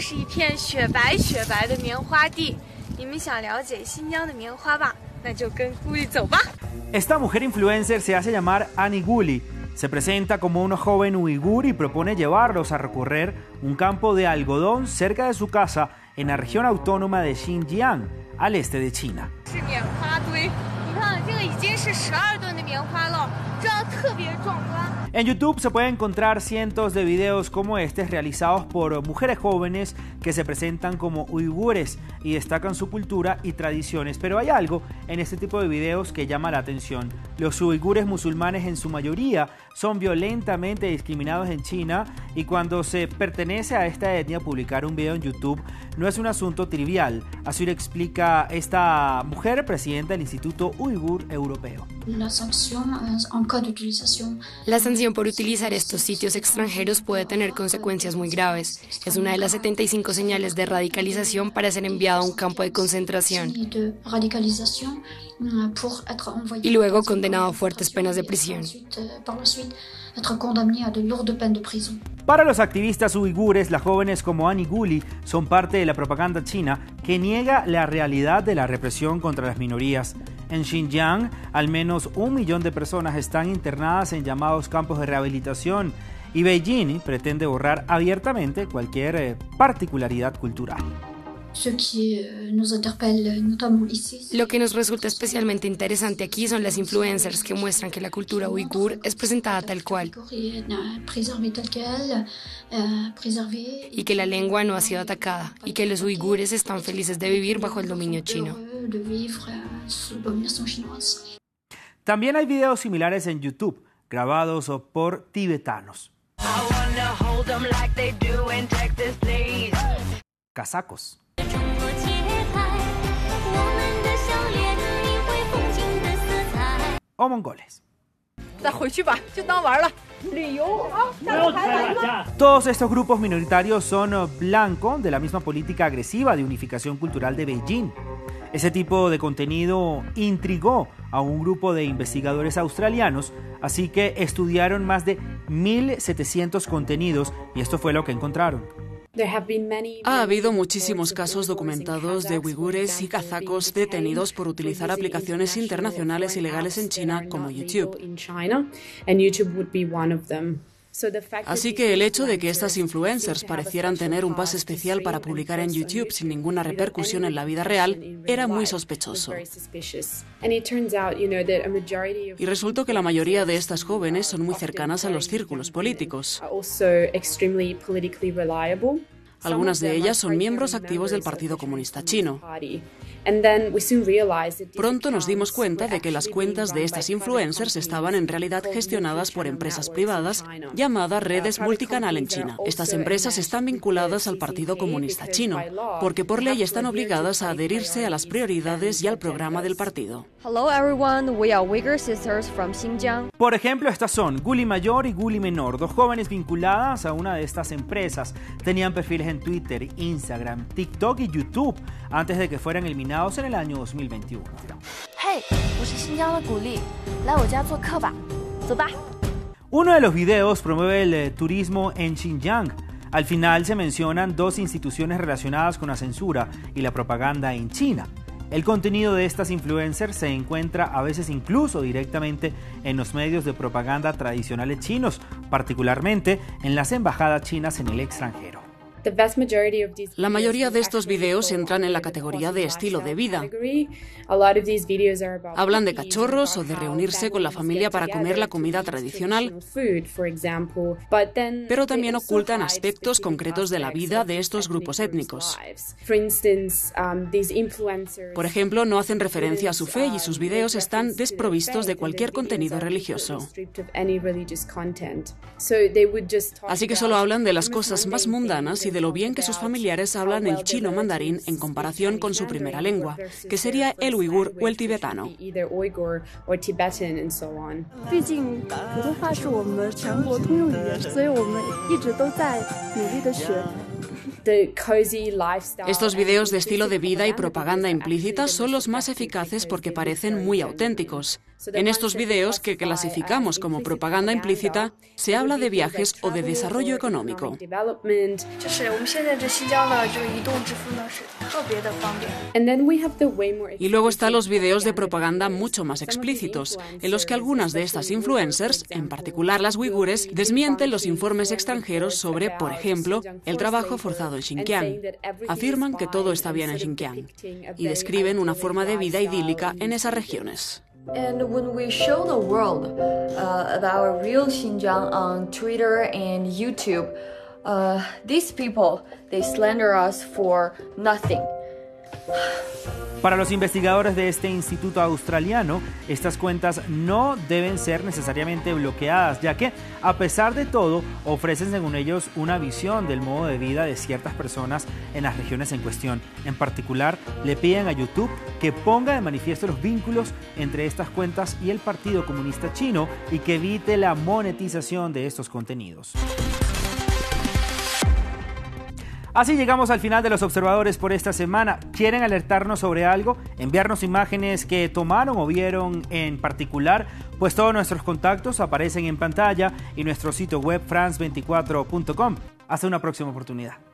是一片雪白雪白的棉花地。你们想了解新疆的棉花吧？那就跟顾里走吧。Esta mujer influencer se hace llamar Annie Guli. Se presenta como una joven uigur y propone llevarlos a recorrer un campo de algodón cerca de su casa en la región autónoma de Xinjiang, al este de China. En YouTube se pueden encontrar cientos de videos como este realizados por mujeres jóvenes que se presentan como uigures y destacan su cultura y tradiciones. Pero hay algo en este tipo de videos que llama la atención. Los uigures musulmanes en su mayoría son violentamente discriminados en China y cuando se pertenece a esta etnia publicar un video en YouTube no es un asunto trivial. Así lo explica esta mujer, presidenta del Instituto Uigur Europeo. La sanción en caso de utilización la sanción por utilizar estos sitios extranjeros puede tener consecuencias muy graves. Es una de las 75 señales de radicalización para ser enviado a un campo de concentración y luego condenado a fuertes penas de prisión. Para los activistas uigures, las jóvenes como Annie Guli son parte de la propaganda china que niega la realidad de la represión contra las minorías. En Xinjiang, al menos un millón de personas están internadas en llamados campos de rehabilitación y Beijing pretende borrar abiertamente cualquier eh, particularidad cultural. Euh, Lo que nos resulta especialmente interesante aquí son las influencers que muestran que la cultura uigur es presentada tal cual y que la lengua no ha sido atacada y que los uigures están felices de vivir bajo el dominio chino. También hay videos similares en YouTube, grabados por tibetanos. Casacos. O mongoles. Todos estos grupos minoritarios son blanco de la misma política agresiva de unificación cultural de Beijing. Ese tipo de contenido intrigó a un grupo de investigadores australianos, así que estudiaron más de 1.700 contenidos y esto fue lo que encontraron. Ha habido muchísimos casos documentados de uigures y kazacos detenidos por utilizar aplicaciones internacionales ilegales en China como YouTube. Así que el hecho de que estas influencers parecieran tener un pase especial para publicar en YouTube sin ninguna repercusión en la vida real era muy sospechoso. Y resultó que la mayoría de estas jóvenes son muy cercanas a los círculos políticos. Algunas de ellas son miembros activos del Partido Comunista Chino. Pronto nos dimos cuenta de que las cuentas de estas influencers estaban en realidad gestionadas por empresas privadas llamadas redes multicanal en China. Estas empresas están vinculadas al Partido Comunista Chino, porque por ley están obligadas a adherirse a las prioridades y al programa del partido. Por ejemplo, estas son Guli Mayor y Guli Menor, dos jóvenes vinculadas a una de estas empresas. Tenían perfiles en Twitter, Instagram, TikTok y YouTube antes de que fueran eliminados en el año 2021. Uno de los videos promueve el eh, turismo en Xinjiang. Al final se mencionan dos instituciones relacionadas con la censura y la propaganda en China. El contenido de estas influencers se encuentra a veces incluso directamente en los medios de propaganda tradicionales chinos, particularmente en las embajadas chinas en el extranjero. La mayoría de estos videos entran en la categoría de estilo de vida. Hablan de cachorros o de reunirse con la familia para comer la comida tradicional, pero también ocultan aspectos concretos de la vida de estos grupos étnicos. Por ejemplo, no hacen referencia a su fe y sus videos están desprovistos de cualquier contenido religioso. Así que solo hablan de las cosas más mundanas y de lo bien que sus familiares hablan el chino mandarín en comparación con su primera lengua, que sería el uigur o el tibetano. Estos videos de estilo de vida y propaganda implícita son los más eficaces porque parecen muy auténticos. En estos videos que clasificamos como propaganda implícita, se habla de viajes o de desarrollo económico. Y luego están los videos de propaganda mucho más explícitos, en los que algunas de estas influencers, en particular las uigures, desmienten los informes extranjeros sobre, por ejemplo, el trabajo forzado en Xinjiang. Afirman que todo está bien en Xinjiang y describen una forma de vida idílica en esas regiones. And when we show the world uh, about real Xinjiang on Twitter and YouTube, uh, these people, they slander us for nothing. Para los investigadores de este instituto australiano, estas cuentas no deben ser necesariamente bloqueadas, ya que, a pesar de todo, ofrecen según ellos una visión del modo de vida de ciertas personas en las regiones en cuestión. En particular, le piden a YouTube que ponga de manifiesto los vínculos entre estas cuentas y el Partido Comunista Chino y que evite la monetización de estos contenidos. Así llegamos al final de los observadores por esta semana. ¿Quieren alertarnos sobre algo? ¿Enviarnos imágenes que tomaron o vieron en particular? Pues todos nuestros contactos aparecen en pantalla y nuestro sitio web france24.com. Hasta una próxima oportunidad.